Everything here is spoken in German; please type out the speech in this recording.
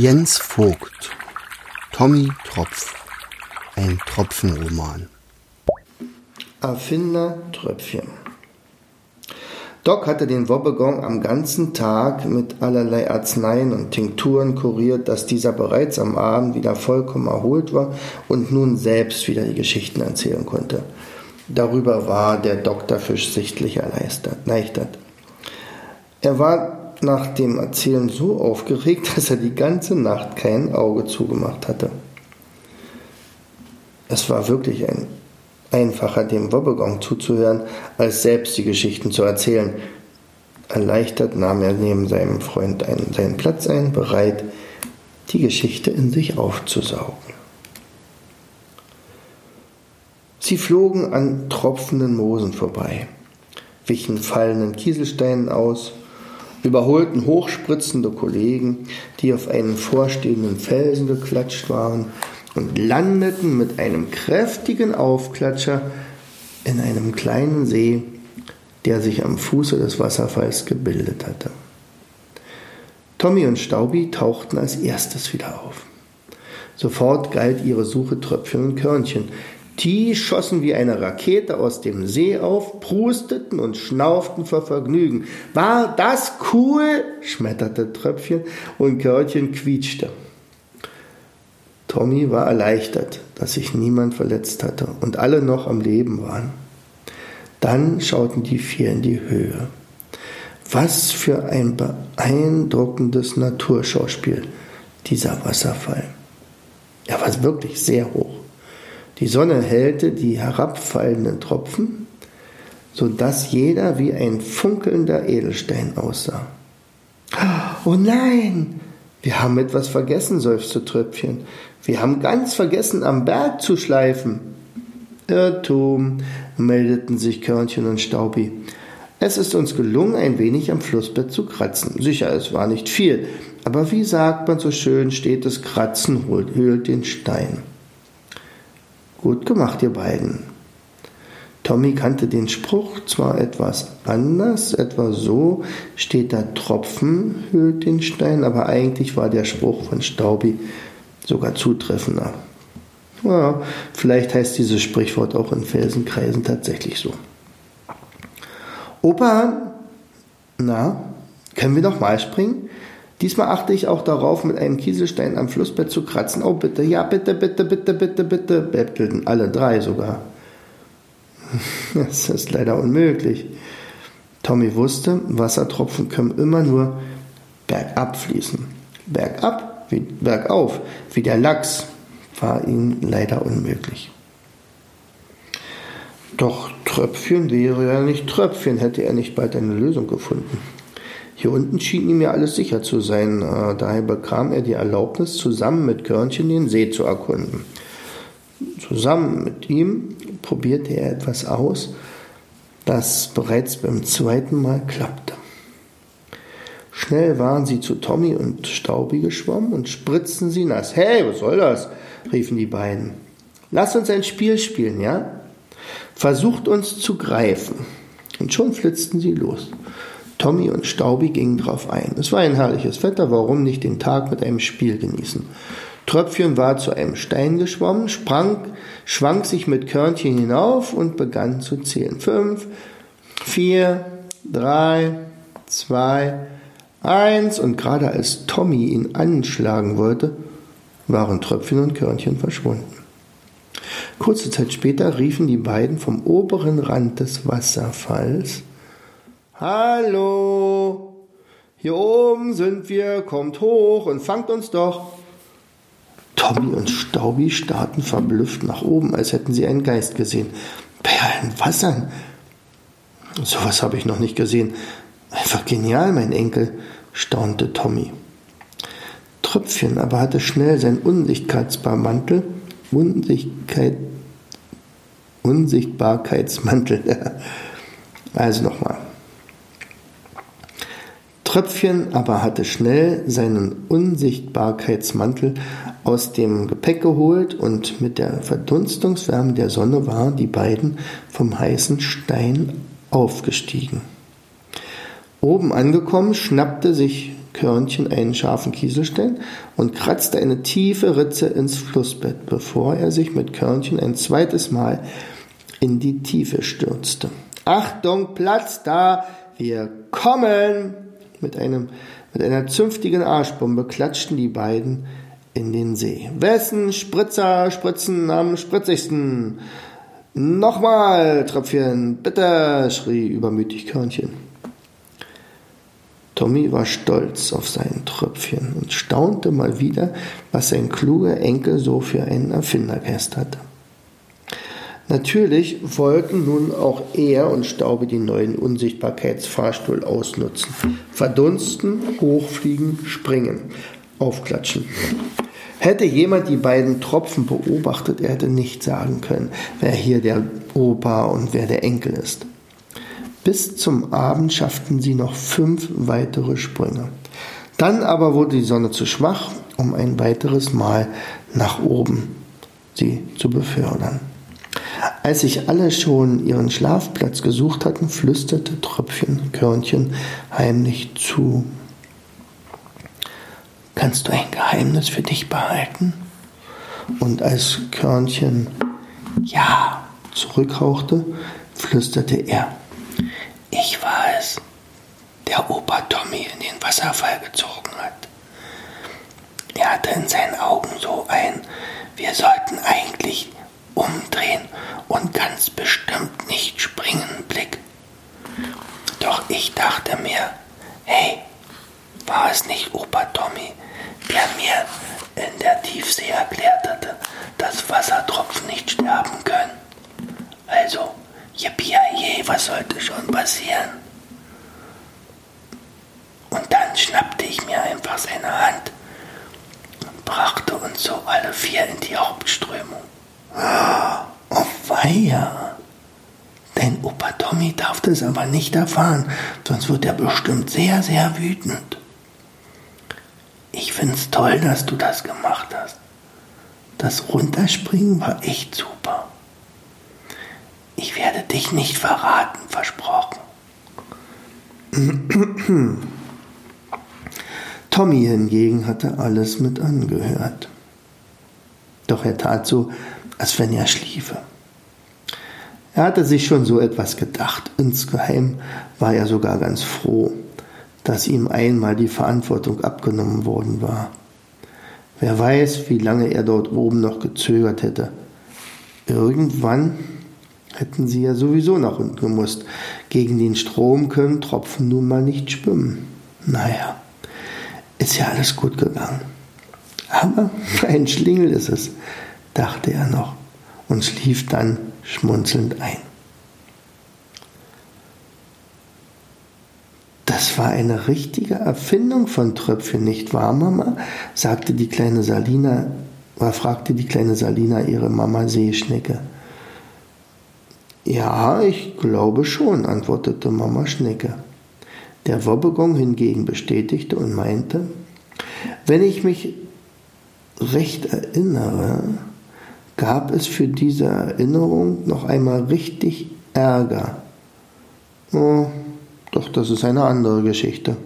Jens Vogt Tommy Tropf Ein Tropfenroman Erfinder Tröpfchen Doc hatte den Wobbegong am ganzen Tag mit allerlei Arzneien und Tinkturen kuriert, dass dieser bereits am Abend wieder vollkommen erholt war und nun selbst wieder die Geschichten erzählen konnte. Darüber war der Doktorfisch sichtlich erleichtert. Er war nach dem Erzählen so aufgeregt, dass er die ganze Nacht kein Auge zugemacht hatte. Es war wirklich ein einfacher, dem Wobbegong zuzuhören, als selbst die Geschichten zu erzählen. Erleichtert nahm er neben seinem Freund einen, seinen Platz ein, bereit, die Geschichte in sich aufzusaugen. Sie flogen an tropfenden Moosen vorbei, wichen fallenden Kieselsteinen aus, überholten hochspritzende Kollegen, die auf einen vorstehenden Felsen geklatscht waren, und landeten mit einem kräftigen Aufklatscher in einem kleinen See, der sich am Fuße des Wasserfalls gebildet hatte. Tommy und Staubi tauchten als erstes wieder auf. Sofort galt ihre Suche Tröpfchen und Körnchen. Die schossen wie eine Rakete aus dem See auf, prusteten und schnauften vor Vergnügen. War das cool? schmetterte Tröpfchen und Körnchen quietschte. Tommy war erleichtert, dass sich niemand verletzt hatte und alle noch am Leben waren. Dann schauten die vier in die Höhe. Was für ein beeindruckendes Naturschauspiel, dieser Wasserfall. Er war wirklich sehr hoch. Die Sonne hellte die herabfallenden Tropfen, so dass jeder wie ein funkelnder Edelstein aussah. Oh nein, wir haben etwas vergessen, seufzte Tröpfchen. Wir haben ganz vergessen, am Berg zu schleifen. Irrtum, meldeten sich Körnchen und Staubi. Es ist uns gelungen, ein wenig am Flussbett zu kratzen. Sicher, es war nicht viel, aber wie sagt man so schön, steht das Kratzen höhlt den Stein. Gut gemacht, ihr beiden. Tommy kannte den Spruch zwar etwas anders, etwa so steht da Tropfen höhlt den Stein, aber eigentlich war der Spruch von Staubi sogar zutreffender. Ja, vielleicht heißt dieses Sprichwort auch in Felsenkreisen tatsächlich so. Opa, na, können wir noch mal springen? Diesmal achte ich auch darauf, mit einem Kieselstein am Flussbett zu kratzen. Oh, bitte, ja, bitte, bitte, bitte, bitte, bitte, bettelten alle drei sogar. Das ist leider unmöglich. Tommy wusste, Wassertropfen können immer nur bergab fließen. Bergab wie bergauf, wie der Lachs, war ihm leider unmöglich. Doch Tröpfchen wäre ja nicht Tröpfchen, hätte er nicht bald eine Lösung gefunden. Hier unten schien ihm ja alles sicher zu sein, äh, daher bekam er die Erlaubnis, zusammen mit Körnchen den See zu erkunden. Zusammen mit ihm probierte er etwas aus, das bereits beim zweiten Mal klappte. Schnell waren sie zu Tommy und Staubi geschwommen und spritzten sie nass. Hey, was soll das? riefen die beiden. Lass uns ein Spiel spielen, ja? Versucht uns zu greifen. Und schon flitzten sie los. Tommy und Staubi gingen drauf ein. Es war ein herrliches Wetter, warum nicht den Tag mit einem Spiel genießen? Tröpfchen war zu einem Stein geschwommen, sprang, schwang sich mit Körnchen hinauf und begann zu zählen. Fünf, vier, drei, zwei, eins. Und gerade als Tommy ihn anschlagen wollte, waren Tröpfchen und Körnchen verschwunden. Kurze Zeit später riefen die beiden vom oberen Rand des Wasserfalls Hallo, hier oben sind wir, kommt hoch und fangt uns doch. Tommy und Staubi starrten verblüfft nach oben, als hätten sie einen Geist gesehen. Perlen, Wassern. Sowas habe ich noch nicht gesehen. Einfach genial, mein Enkel, staunte Tommy. Tröpfchen aber hatte schnell seinen Unsichtbarkeitsmantel, Unsichtbarkeitsmantel. also nochmal. Tröpfchen aber hatte schnell seinen Unsichtbarkeitsmantel aus dem Gepäck geholt und mit der Verdunstungswärme der Sonne waren die beiden vom heißen Stein aufgestiegen. Oben angekommen schnappte sich Körnchen einen scharfen Kieselstein und kratzte eine tiefe Ritze ins Flussbett, bevor er sich mit Körnchen ein zweites Mal in die Tiefe stürzte. Achtung, Platz da, wir kommen! Mit, einem, mit einer zünftigen Arschbombe klatschten die beiden in den See. Wessen Spritzer spritzen am spritzigsten? Nochmal, Tröpfchen, bitte, schrie übermütig Körnchen. Tommy war stolz auf sein Tröpfchen und staunte mal wieder, was sein kluger Enkel so für einen Erfindergeist hatte. Natürlich wollten nun auch er und Staube den neuen Unsichtbarkeitsfahrstuhl ausnutzen. Verdunsten, hochfliegen, springen, aufklatschen. Hätte jemand die beiden Tropfen beobachtet, er hätte nicht sagen können, wer hier der Opa und wer der Enkel ist. Bis zum Abend schafften sie noch fünf weitere Sprünge. Dann aber wurde die Sonne zu schwach, um ein weiteres Mal nach oben sie zu befördern. Als sich alle schon ihren Schlafplatz gesucht hatten, flüsterte Tröpfchen Körnchen heimlich zu. Kannst du ein Geheimnis für dich behalten? Und als Körnchen Ja zurückhauchte, flüsterte er. Ich war es, der Opa Tommy in den Wasserfall gezogen hat. Er hatte in seinen Augen so ein, wir sollten eigentlich umdrehen und ganz bestimmt nicht springen Blick. Doch ich dachte mir, hey, war es nicht Opa Tommy, der mir in der Tiefsee erklärt hatte, dass Wassertropfen nicht sterben können. Also, yippie was sollte schon passieren? Und dann schnappte ich mir einfach seine Hand und brachte uns so alle vier in die Hauptströmung. Oh, weia! Dein Opa Tommy darf das aber nicht erfahren, sonst wird er bestimmt sehr, sehr wütend. Ich find's toll, dass du das gemacht hast. Das Runterspringen war echt super. Ich werde dich nicht verraten, versprochen. Tommy hingegen hatte alles mit angehört. Doch er tat so, als wenn er schliefe. Er hatte sich schon so etwas gedacht. Insgeheim war er sogar ganz froh, dass ihm einmal die Verantwortung abgenommen worden war. Wer weiß, wie lange er dort oben noch gezögert hätte. Irgendwann hätten sie ja sowieso nach unten gemusst. Gegen den Strom können Tropfen nun mal nicht schwimmen. Naja, ist ja alles gut gegangen. Aber ein Schlingel ist es, dachte er noch und schlief dann schmunzelnd ein. Das war eine richtige Erfindung von Tröpfchen, nicht wahr, Mama? sagte die kleine Salina, fragte die kleine Salina ihre Mama Seeschnecke. Ja, ich glaube schon, antwortete Mama Schnecke. Der Wobbegong hingegen bestätigte und meinte, wenn ich mich recht erinnere, gab es für diese Erinnerung noch einmal richtig Ärger. Oh, doch das ist eine andere Geschichte.